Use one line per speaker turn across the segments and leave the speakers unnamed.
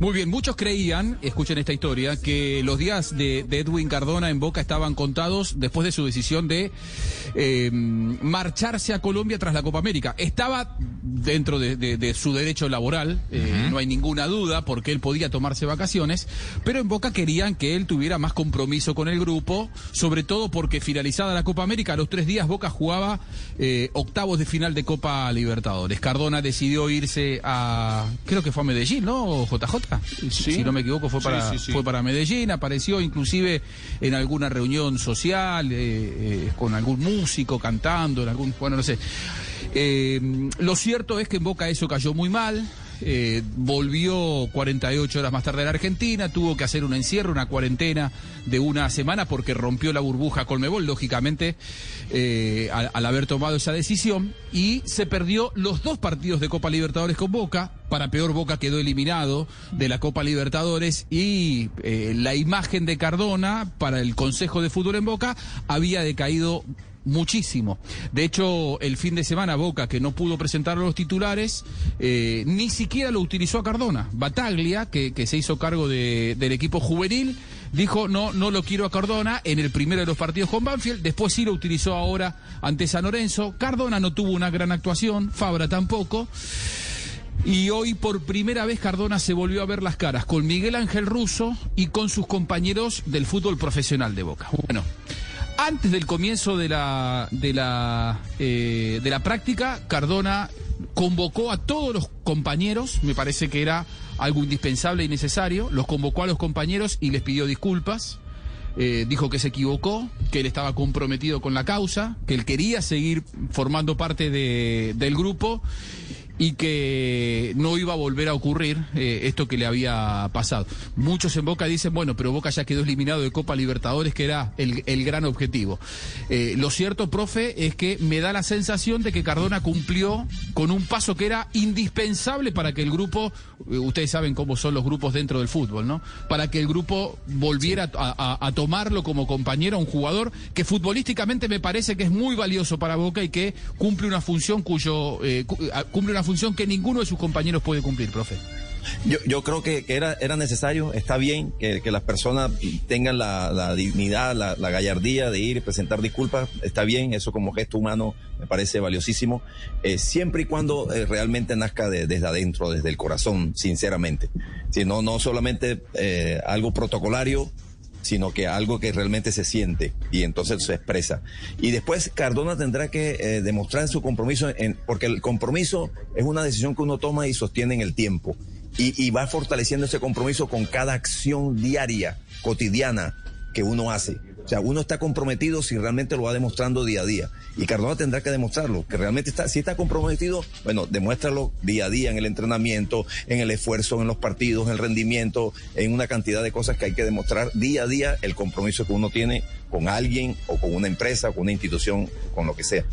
Muy bien, muchos creían, escuchen esta historia, que los días de, de Edwin Cardona en Boca estaban contados después de su decisión de eh, marcharse a Colombia tras la Copa América. Estaba dentro de, de- de su derecho laboral, eh, no hay ninguna duda, porque él podía tomarse vacaciones, pero en Boca querían que él tuviera más compromiso con el grupo, sobre todo porque finalizada la Copa América, a los tres días Boca jugaba eh, octavos de final de Copa Libertadores. Cardona decidió irse a, creo que fue a Medellín, ¿no? JJ,
Sí.
si no me equivoco, fue para,
sí, sí.
fue para Medellín, apareció inclusive en alguna reunión social, eh, con algún músico cantando, en algún, bueno, no sé. Lo cierto es que en Boca eso cayó muy mal. eh, volvió 48 horas más tarde a la Argentina, tuvo que hacer un encierro, una cuarentena de una semana porque rompió la burbuja Colmebol, lógicamente, eh, al, al haber tomado esa decisión, y se perdió los dos partidos de Copa Libertadores con Boca. Para peor, Boca quedó eliminado de la Copa Libertadores y eh, la imagen de Cardona para el Consejo de Fútbol en Boca había decaído muchísimo. De hecho, el fin de semana Boca, que no pudo presentar a los titulares, eh, ni siquiera lo utilizó a Cardona. Bataglia, que, que se hizo cargo de- del equipo juvenil, dijo, no, no lo quiero a Cardona en el primero de los partidos con Banfield, después sí lo utilizó ahora ante San Lorenzo. Cardona no tuvo una gran actuación, Fabra tampoco. Y hoy por primera vez Cardona se volvió a ver las caras con Miguel Ángel Russo y con sus compañeros del fútbol profesional de Boca. Bueno, antes del comienzo de la, de la, eh, de la práctica, Cardona convocó a todos los compañeros, me parece que era algo indispensable y necesario, los convocó a los compañeros y les pidió disculpas. Eh, dijo que se equivocó, que él estaba comprometido con la causa, que él quería seguir formando parte de- del grupo y que no iba a volver a ocurrir eh, esto que le había pasado. Muchos en Boca dicen, bueno, pero Boca ya quedó eliminado de Copa Libertadores, que era el, el gran objetivo. Eh, lo cierto, profe, es que me da la sensación de que Cardona cumplió con un paso que era indispensable para que el grupo, eh, ustedes saben cómo son los grupos dentro del fútbol, ¿no? Para que el grupo volviera a, a- a tomarlo como compañero a un jugador que futbolísticamente me parece que es muy valioso para Boca y que cumple una función cuyo cu- cumple una función que ninguno de sus compañeros puede cumplir, profe.
Yo, yo creo que, era, necesario, está bien que, las personas tengan la, dignidad, la, la gallardía de ir y presentar disculpas, está bien, eso como gesto humano me parece valiosísimo, eh, siempre y cuando eh, realmente nazca de- desde adentro, desde el corazón, sinceramente. Si no, no solamente eh, algo protocolario, sino que algo que realmente se siente y entonces se expresa. Y después Cardona tendrá que eh, demostrar su compromiso, porque el compromiso es una decisión que uno toma y sostiene en el tiempo. Y va fortaleciendo ese compromiso con cada acción diaria, cotidiana que uno hace. O sea, uno está comprometido si realmente lo va demostrando día a día. Y Cardona tendrá que demostrarlo, que realmente está, si está comprometido, bueno, demuéstralo día a día en el entrenamiento, en el esfuerzo, en los partidos, en el rendimiento, en una cantidad de cosas que hay que demostrar día a día el compromiso que uno tiene con alguien o con una empresa, con una institución, con lo que sea.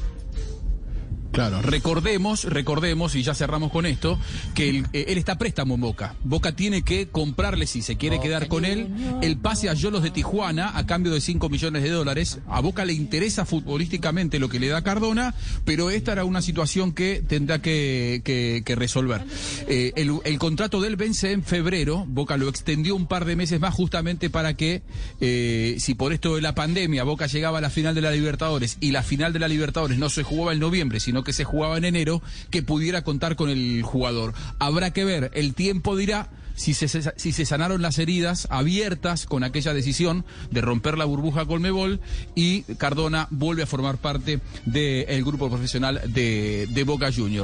Claro, recordemos, recordemos, y ya cerramos con esto, que él, eh, él está préstamo en Boca. Boca tiene que comprarle, si se quiere quedar con él, el pase a Yolos de Tijuana a cambio de 5 millones de dólares. A Boca le interesa futbolísticamente lo que le da Cardona, pero esta era una situación que tendrá que, que- que resolver. Eh, el, el contrato de él vence en febrero, Boca lo extendió un par de meses más justamente para que, eh, si por esto de la pandemia Boca llegaba a la final de la Libertadores y la final de la Libertadores no se jugaba en noviembre, sino que se jugaba en enero, que pudiera contar con el jugador. Habrá que ver, el tiempo dirá si se, si se sanaron las heridas abiertas con aquella decisión de romper la burbuja Colmebol y Cardona vuelve a formar parte del grupo profesional de, de Boca Juniors.